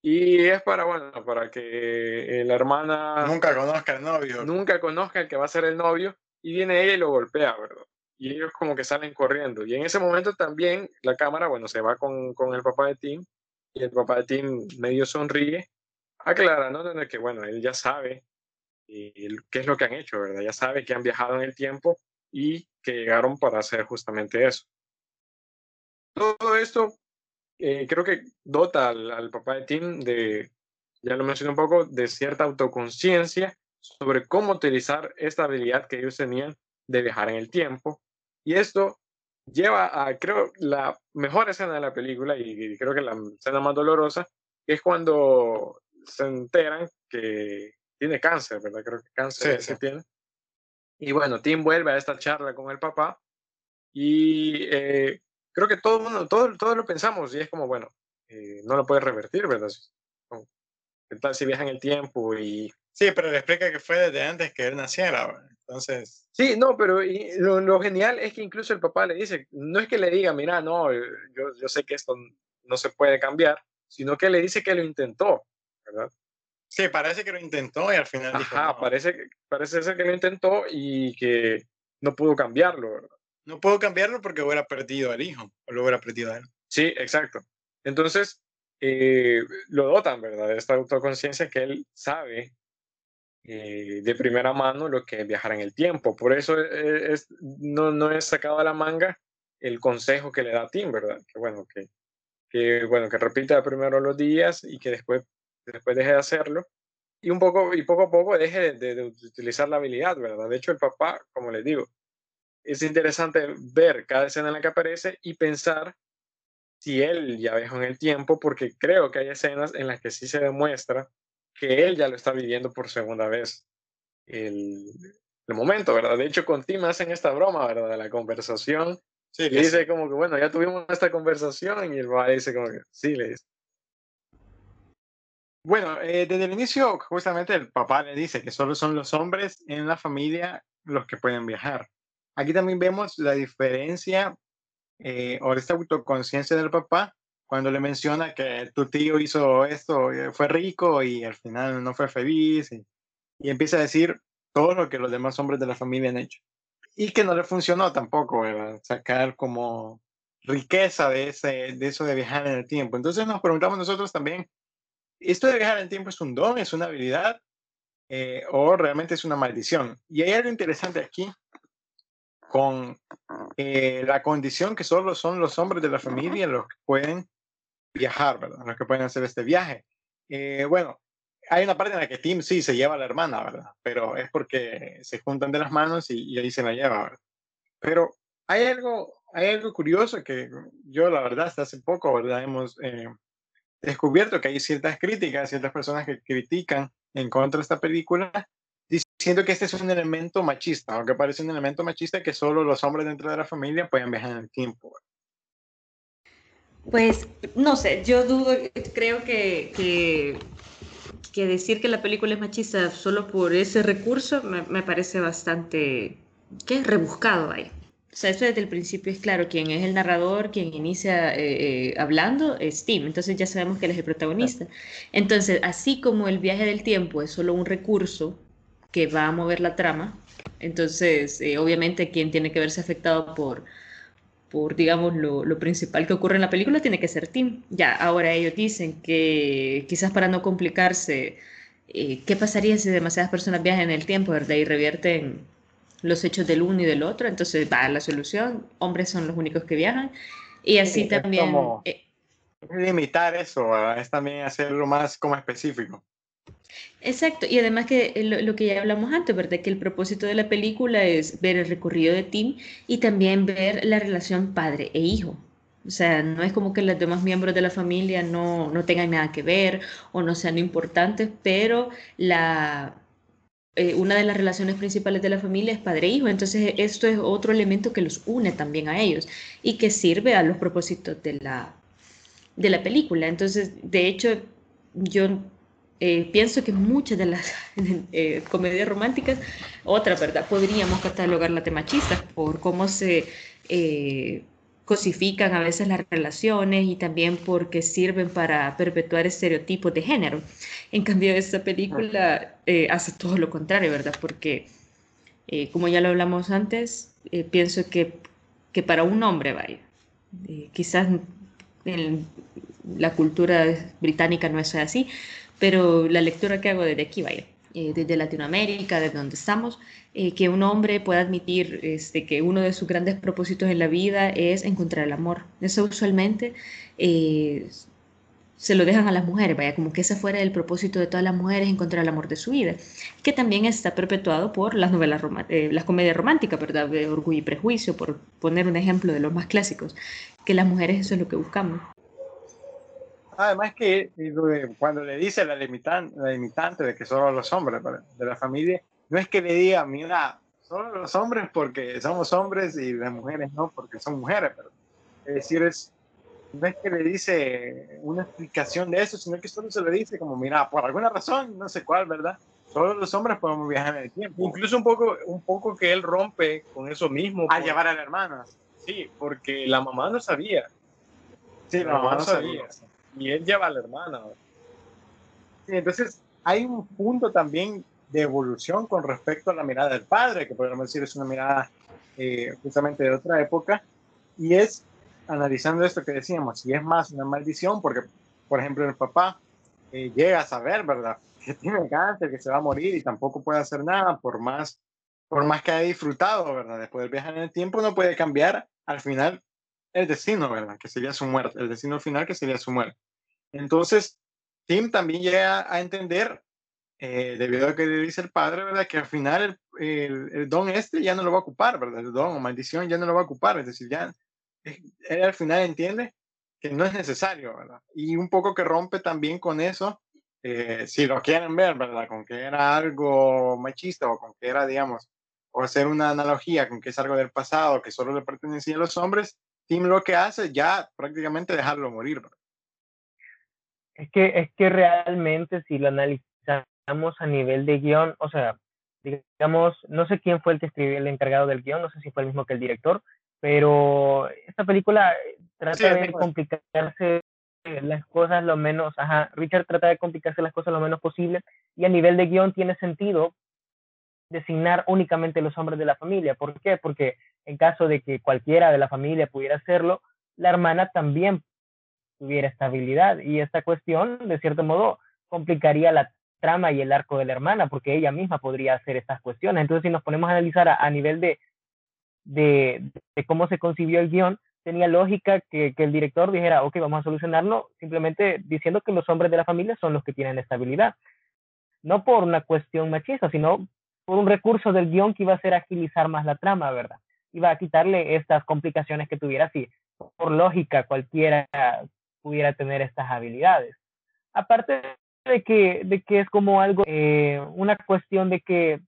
y es para, bueno, para que la hermana... Nunca conozca al novio. Nunca conozca el que va a ser el novio y viene ella y lo golpea, ¿verdad? Y ellos como que salen corriendo. Y en ese momento también la cámara, bueno, se va con, con el papá de Tim y el papá de Tim medio sonríe, aclarando ¿no? que, bueno, él ya sabe eh, qué es lo que han hecho, ¿verdad? Ya sabe que han viajado en el tiempo y que llegaron para hacer justamente eso. Todo esto eh, creo que dota al, papá de Tim de, ya lo mencioné un poco, de cierta autoconciencia sobre cómo utilizar esta habilidad que ellos tenían de viajar en el tiempo. Y esto lleva a, creo, la mejor escena de la película y, creo que la escena más dolorosa, que es cuando se enteran que tiene cáncer, ¿verdad? Creo que cáncer se tiene. Y bueno, Tim vuelve a esta charla con el papá y eh, creo que todo mundo, todo, todo lo pensamos y es como, bueno, eh, no lo puede revertir, ¿verdad? ¿Qué tal si viaja en el tiempo y... Sí, pero le explica que fue desde antes que él naciera, entonces... Sí, no, pero lo, lo, genial es que incluso el papá le dice, no es que le diga, mira, no, yo, yo sé que esto no se puede cambiar, sino que le dice que lo intentó, ¿verdad? Sí, parece que lo intentó y al final Ajá, dijo, parece, parece ser que lo intentó y que no pudo cambiarlo, ¿verdad? No pudo cambiarlo porque hubiera perdido al hijo, o lo hubiera perdido a él. Sí, exacto. Entonces, eh, lo dotan, ¿verdad? Esta autoconciencia que él sabe eh, de primera mano lo que es viajar en el tiempo. Por eso eh, es, no, no es sacado a la manga el consejo que le da Tim, ¿verdad? Que bueno, que, que, bueno, que repita primero los días y que después después deje de hacerlo y un poco y poco a poco deje de, utilizar la habilidad, ¿verdad? De hecho, el papá, como les digo, es interesante ver cada escena en la que aparece y pensar si él ya viajó en el tiempo, porque creo que hay escenas en las que sí se demuestra que él ya lo está viviendo por segunda vez el, el momento, ¿verdad? De hecho, con Tim hacen esta broma, ¿verdad? De la conversación. Sí, le dice como que, bueno, ya tuvimos esta conversación y el papá dice como que, sí, le dice. Bueno, eh, desde el inicio, justamente el papá le dice que solo son los hombres en la familia los que pueden viajar. Aquí también vemos la diferencia eh, o esta autoconciencia del papá cuando le menciona que tu tío hizo esto, eh, fue rico y al final no fue feliz y, empieza a decir todo lo que los demás hombres de la familia han hecho. Y que no le funcionó tampoco, sacar como riqueza de, ese, de eso de viajar en el tiempo. Entonces nos preguntamos nosotros también, esto de viajar en el tiempo es un don, es una habilidad eh, o realmente es una maldición. Y hay algo interesante aquí con eh, la condición que solo son los hombres de la familia los que pueden viajar, ¿verdad? Los que pueden hacer este viaje. Eh, bueno, hay una parte en la que Tim sí se lleva a la hermana, ¿verdad? Pero es porque se juntan de las manos y, ahí se la lleva, ¿verdad? Pero hay algo, hay algo curioso que yo, la verdad, hasta hace poco, ¿verdad? Hemos descubierto que hay ciertas críticas, ciertas personas que critican en contra de esta película, diciendo que este es un elemento machista, aunque parece un elemento machista que solo los hombres dentro de la familia pueden viajar en el tiempo. Pues no sé, yo dudo, creo que, que, que decir que la película es machista solo por ese recurso me, me parece bastante, ¿qué? Rebuscado ahí. O sea, eso desde el principio es claro, quien es el narrador, quien inicia eh, eh, hablando es Tim, entonces ya sabemos que él es el protagonista. Entonces, así como el viaje del tiempo es solo un recurso que va a mover la trama. Entonces, eh, obviamente, quien tiene que verse afectado por, por digamos, lo, lo, principal que ocurre en la película tiene que ser Tim. Ya, ahora ellos dicen que quizás para no complicarse, eh, ¿qué pasaría si demasiadas personas viajan en el tiempo, verdad? Y revierten los hechos del uno y del otro. Entonces, va, la solución, hombres son los únicos que viajan. Y así también... Eh, limitar eso, es también hacerlo más como específico. Exacto, y además que lo, que ya hablamos antes, ¿verdad? Que el propósito de la película es ver el recorrido de Tim y también ver la relación padre e hijo. O sea, no es como que los demás miembros de la familia no, no tengan nada que ver o no sean importantes, pero la, eh, una de las relaciones principales de la familia es padre-hijo, e entonces esto es otro elemento que los une también a ellos y que sirve a los propósitos de la, de la película. Entonces, de hecho, yo eh, pienso que muchas de las (laughs) eh, comedias románticas, otra verdad, podríamos catalogarlas de machistas por cómo se eh, cosifican a veces las relaciones y también porque sirven para perpetuar estereotipos de género. En cambio, esta película hace todo lo contrario, ¿verdad? Porque, como ya lo hablamos antes, pienso que, que, para un hombre, vaya, quizás en la cultura británica no es así, pero la lectura que hago desde aquí, vaya, eh, desde Latinoamérica, desde donde estamos, eh, que un hombre pueda admitir este, que uno de sus grandes propósitos en la vida es encontrar el amor. Eso usualmente eh, se lo dejan a las mujeres, vaya, como que ese fuera el propósito de todas las mujeres, encontrar el amor de su vida, que también está perpetuado por las novelas, las comedias románticas, ¿verdad? De Orgullo y Prejuicio, por poner un ejemplo de los más clásicos, que las mujeres eso es lo que buscamos. Además que cuando le dice la limitante, la limitante de que solo los hombres de la familia, no es que le diga, mira, solo los hombres porque somos hombres y las mujeres no porque son mujeres, pero es decir, es, no es que le dice una explicación de eso, sino que solo se le dice como, mira, por alguna razón, no sé cuál, ¿verdad? Solo los hombres podemos viajar en el tiempo. Incluso un poco, un poco que él rompe con eso mismo. A llevar a la hermana. Sí, porque la mamá no sabía. Sí, la, mamá, no sabía y él lleva a la hermana. Sí, entonces hay un punto también de evolución con respecto a la mirada del padre, que podríamos decir es una mirada eh, justamente de otra época, y es analizando esto que decíamos, si es más una maldición, porque, por ejemplo, el papá eh, llega a saber, ¿verdad?, que tiene cáncer, que se va a morir y tampoco puede hacer nada, por más, por más que haya disfrutado, ¿verdad?, después del viaje en el tiempo, no puede cambiar al final el destino, ¿verdad? Que sería su muerte, el destino final que sería su muerte. Entonces, Tim también llega a entender, eh, debido a que le dice el padre, ¿verdad? Que al final el, don este ya no lo va a ocupar, ¿verdad? El don o maldición ya no lo va a ocupar, es decir, ya él al final entiende que no es necesario, ¿verdad? Y un poco que rompe también con eso, eh, si lo quieren ver, ¿verdad? Con que era algo machista o con que era, digamos, o hacer una analogía con que es algo del pasado que solo le pertenecía a los hombres, Tim lo que hace ya prácticamente dejarlo morir. Es que, es que realmente si lo analizamos a nivel de guion, o sea, digamos, no sé quién fue el que escribió el encargado del guion, no sé si fue el mismo que el director, pero esta película trata de complicarse las cosas lo menos, ajá, Richard trata de complicarse las cosas lo menos posible y a nivel de guion tiene sentido designar únicamente los hombres de la familia. ¿Por qué? Porque en caso de que cualquiera de la familia pudiera hacerlo, la hermana también tuviera estabilidad y esta cuestión, de cierto modo, complicaría la trama y el arco de la hermana, porque ella misma podría hacer estas cuestiones. Entonces, si nos ponemos a analizar a, nivel de, de, cómo se concibió el guion, tenía lógica que, que, el director dijera, ok, vamos a solucionarlo simplemente diciendo que los hombres de la familia son los que tienen estabilidad. No por una cuestión machista, sino por un recurso del guion que iba a hacer agilizar más la trama, ¿verdad? Iba a quitarle estas complicaciones que tuviera si por lógica cualquiera pudiera tener estas habilidades. Aparte de que, de que es como algo, eh, una cuestión de que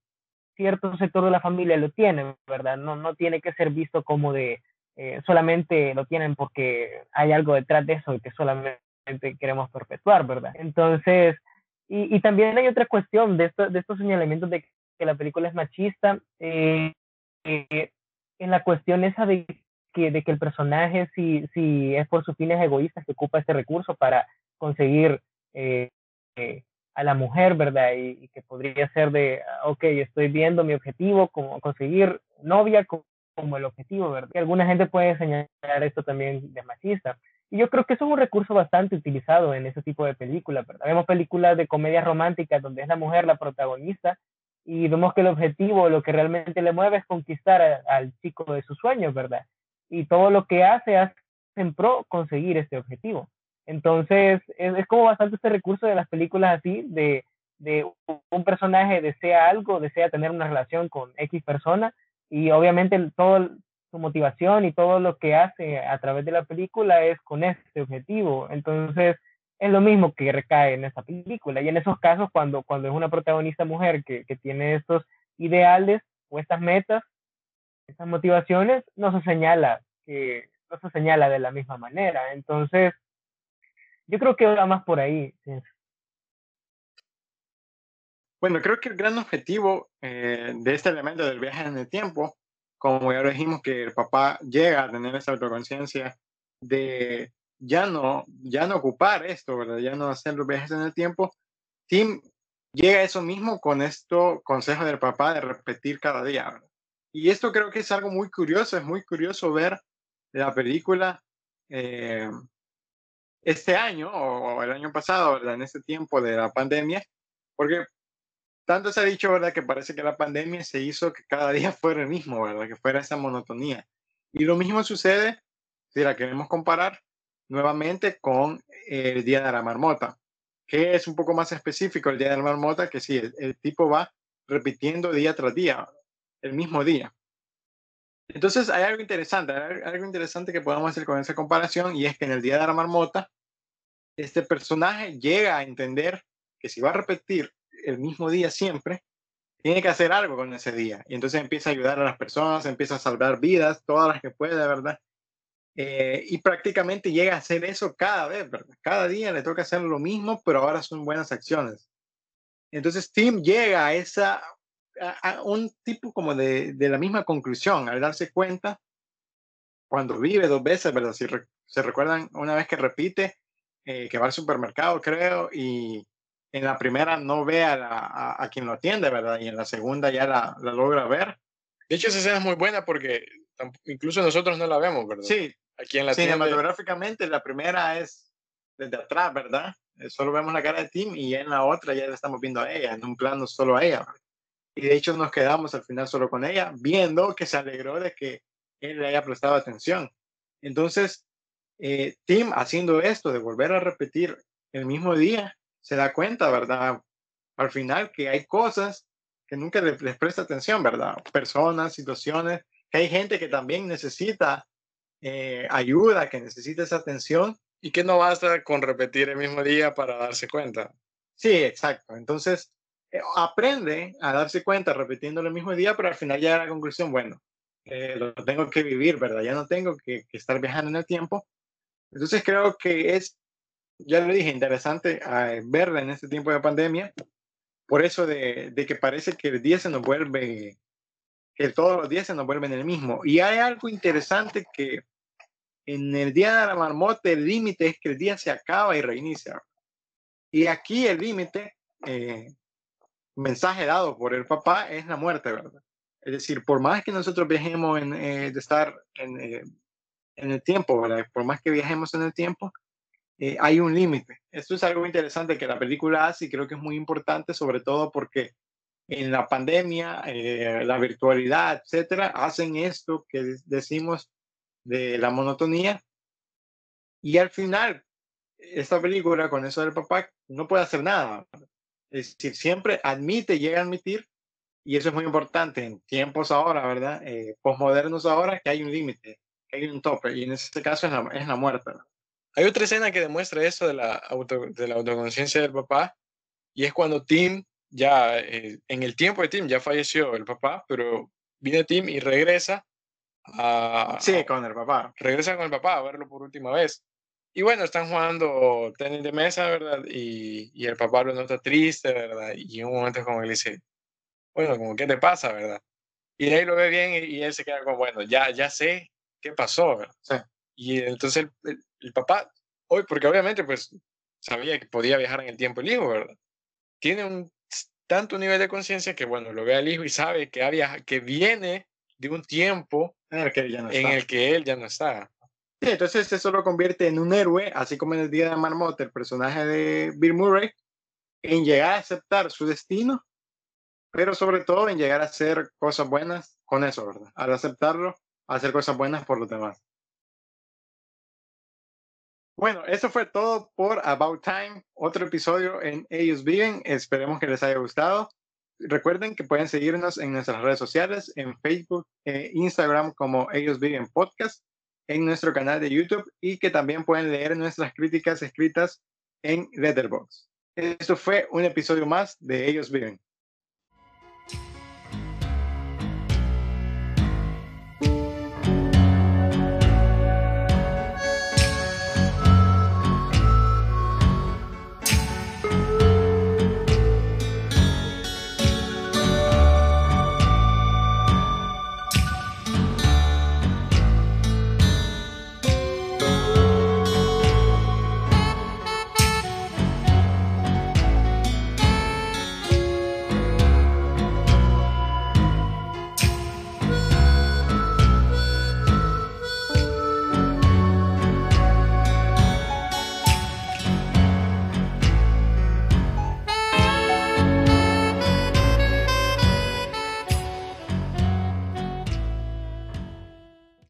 cierto sector de la familia lo tiene, ¿verdad? No, no tiene que ser visto como de eh, solamente lo tienen porque hay algo detrás de eso y que solamente queremos perpetuar, ¿verdad? Entonces, y, y también hay otra cuestión de, esto, de estos señalamientos de que la película es machista, eh, eh, en la cuestión esa de que, de que el personaje, si, si es por sus fines egoístas, que ocupa este recurso para conseguir eh, a la mujer, ¿verdad? Y, que podría ser de, ah, ok, estoy viendo mi objetivo, como conseguir novia como, el objetivo, ¿verdad? Y alguna gente puede señalar esto también de machista. Y yo creo que eso es un recurso bastante utilizado en ese tipo de películas, ¿verdad? Vemos películas de comedias románticas donde es la mujer la protagonista y vemos que el objetivo, lo que realmente le mueve es conquistar al chico de sus sueños, ¿verdad? Y todo lo que hace hace en pro conseguir este objetivo. Entonces, es, como bastante este recurso de las películas así, de, de un personaje desea algo, desea tener una relación con X persona y obviamente toda su motivación y todo lo que hace a través de la película es con este objetivo. Entonces, es lo mismo que recae en esa película. Y en esos casos, cuando, cuando es una protagonista mujer que, que tiene estos ideales o estas metas, estas motivaciones, no se señala que no se señala de la misma manera. Entonces, yo creo que va más por ahí. Bueno, creo que el gran objetivo eh, de este elemento del viaje en el tiempo, como ya lo dijimos, que el papá llega a tener esa autoconciencia de ya no, ya no ocupar esto, ¿verdad? Ya no hacer los viajes en el tiempo. Tim llega eso mismo con esto, consejo del papá de repetir cada día, Y esto creo que es algo muy curioso, es muy curioso ver la película eh, este año o, el año pasado, ¿verdad? En este tiempo de la pandemia, porque tanto se ha dicho, ¿verdad? Que parece que la pandemia se hizo que cada día (laughs) fuera el mismo, ¿verdad? Que fuera esa monotonía. Y lo mismo sucede, si la queremos comparar nuevamente con el Día de la Marmota, que es un poco más específico el Día de la Marmota, que sí, el tipo va repitiendo día tras día, el mismo día. Entonces hay algo interesante, algo interesante que podemos hacer con esa comparación y es que en el Día de la Marmota, este personaje llega a entender que si va a repetir el mismo día siempre, tiene que hacer algo con ese día. Y entonces empieza a ayudar a las personas, empieza a salvar vidas, todas las que puede, ¿verdad? Eh, y prácticamente llega a hacer eso cada vez, ¿verdad? Cada día le toca hacer lo mismo, pero ahora son buenas acciones. Entonces Tim llega a esa a, un tipo como de, de, la misma conclusión, al darse cuenta, cuando vive dos veces, ¿verdad? Si se recuerdan una vez que repite, eh, que va al supermercado, creo, y en la primera no ve a, a, quien lo atiende, ¿verdad? Y en la segunda ya la, la, logra ver. De hecho, esa escena es muy buena porque incluso nosotros no la vemos, ¿verdad? Sí, aquí en la cinematográficamente la primera es desde atrás, ¿verdad? Eh, solo vemos la cara de Tim y en la otra ya la estamos viendo a ella, en un plano solo a ella. Y de hecho nos quedamos al final solo con ella, viendo que se alegró de que él le haya prestado atención. Entonces, eh, Tim haciendo esto, de volver a repetir el mismo día, se da cuenta, ¿verdad? Al final que hay cosas que nunca les, presta atención, ¿verdad? Personas, situaciones, hay gente que también necesita eh, ayuda, que necesita esa atención. Y que no basta con repetir el mismo día para darse cuenta. Sí, exacto. Entonces, eh, aprende a darse cuenta repitiendo el mismo día, pero al final ya la conclusión, bueno, eh, lo tengo que vivir, ¿verdad? Ya no tengo que, estar viajando en el tiempo. Entonces creo que es, ya lo dije, interesante uh, verla en este tiempo de pandemia, por eso de, de, que parece que el día se nos vuelve, que todos los días se nos vuelven el mismo. Y hay algo interesante que en el día de la marmota el límite es que el día se acaba y reinicia. Y aquí el límite eh, mensaje dado por el papá es la muerte, ¿verdad? Es decir, por más que nosotros viajemos en, eh, de estar en, eh, en, el tiempo, ¿verdad? Por más que viajemos en el tiempo, eh, hay un límite. Esto es algo interesante que la película hace y creo que es muy importante, sobre todo porque en la pandemia, la virtualidad, etcétera, hacen esto que decimos de la monotonía. Y al final, esta película, con eso del papá, no puede hacer nada. Es decir, siempre admite, llega a admitir, y eso es muy importante en tiempos ahora, ¿verdad? Eh, posmodernos ahora, que hay un límite, que hay un tope, y en este caso es la, es la muerte. Hay otra escena que demuestra eso de la, auto, de la autoconciencia del papá, y es cuando Tim, ya eh, en el tiempo de Tim, ya falleció el papá, pero viene Tim y regresa a... Sí, con el papá. Regresa con el papá a verlo por última vez. Y bueno, están jugando tenis de mesa, ¿verdad? Y, y el papá lo nota triste, ¿verdad? Y en un momento es como él dice, bueno, como, ¿qué te pasa, verdad? Y ahí lo ve bien y, él se queda como, bueno, ya, ya sé qué pasó, ¿verdad? Sí. Y entonces el, el, papá, hoy, porque obviamente pues sabía que podía viajar en el tiempo el hijo, ¿verdad? tiene un tanto nivel de conciencia que, bueno, lo ve al hijo y sabe que, había, que viene de un tiempo En el que él ya no en está. el que él ya no está. Sí, entonces eso lo convierte en un héroe, así como en el Día de Marmota, el personaje de Bill Murray, en llegar a aceptar su destino, pero sobre todo en llegar a hacer cosas buenas con eso, ¿verdad? Al aceptarlo, hacer cosas buenas por los demás. Bueno, eso fue todo por About Time, otro episodio en Ellos Viven. Esperemos que les haya gustado. Recuerden que pueden seguirnos en nuestras redes sociales, en Facebook e Instagram como Ellos Viven Podcast, en nuestro canal de YouTube y que también pueden leer nuestras críticas escritas en Letterboxd. Esto fue un episodio más de Ellos Viven.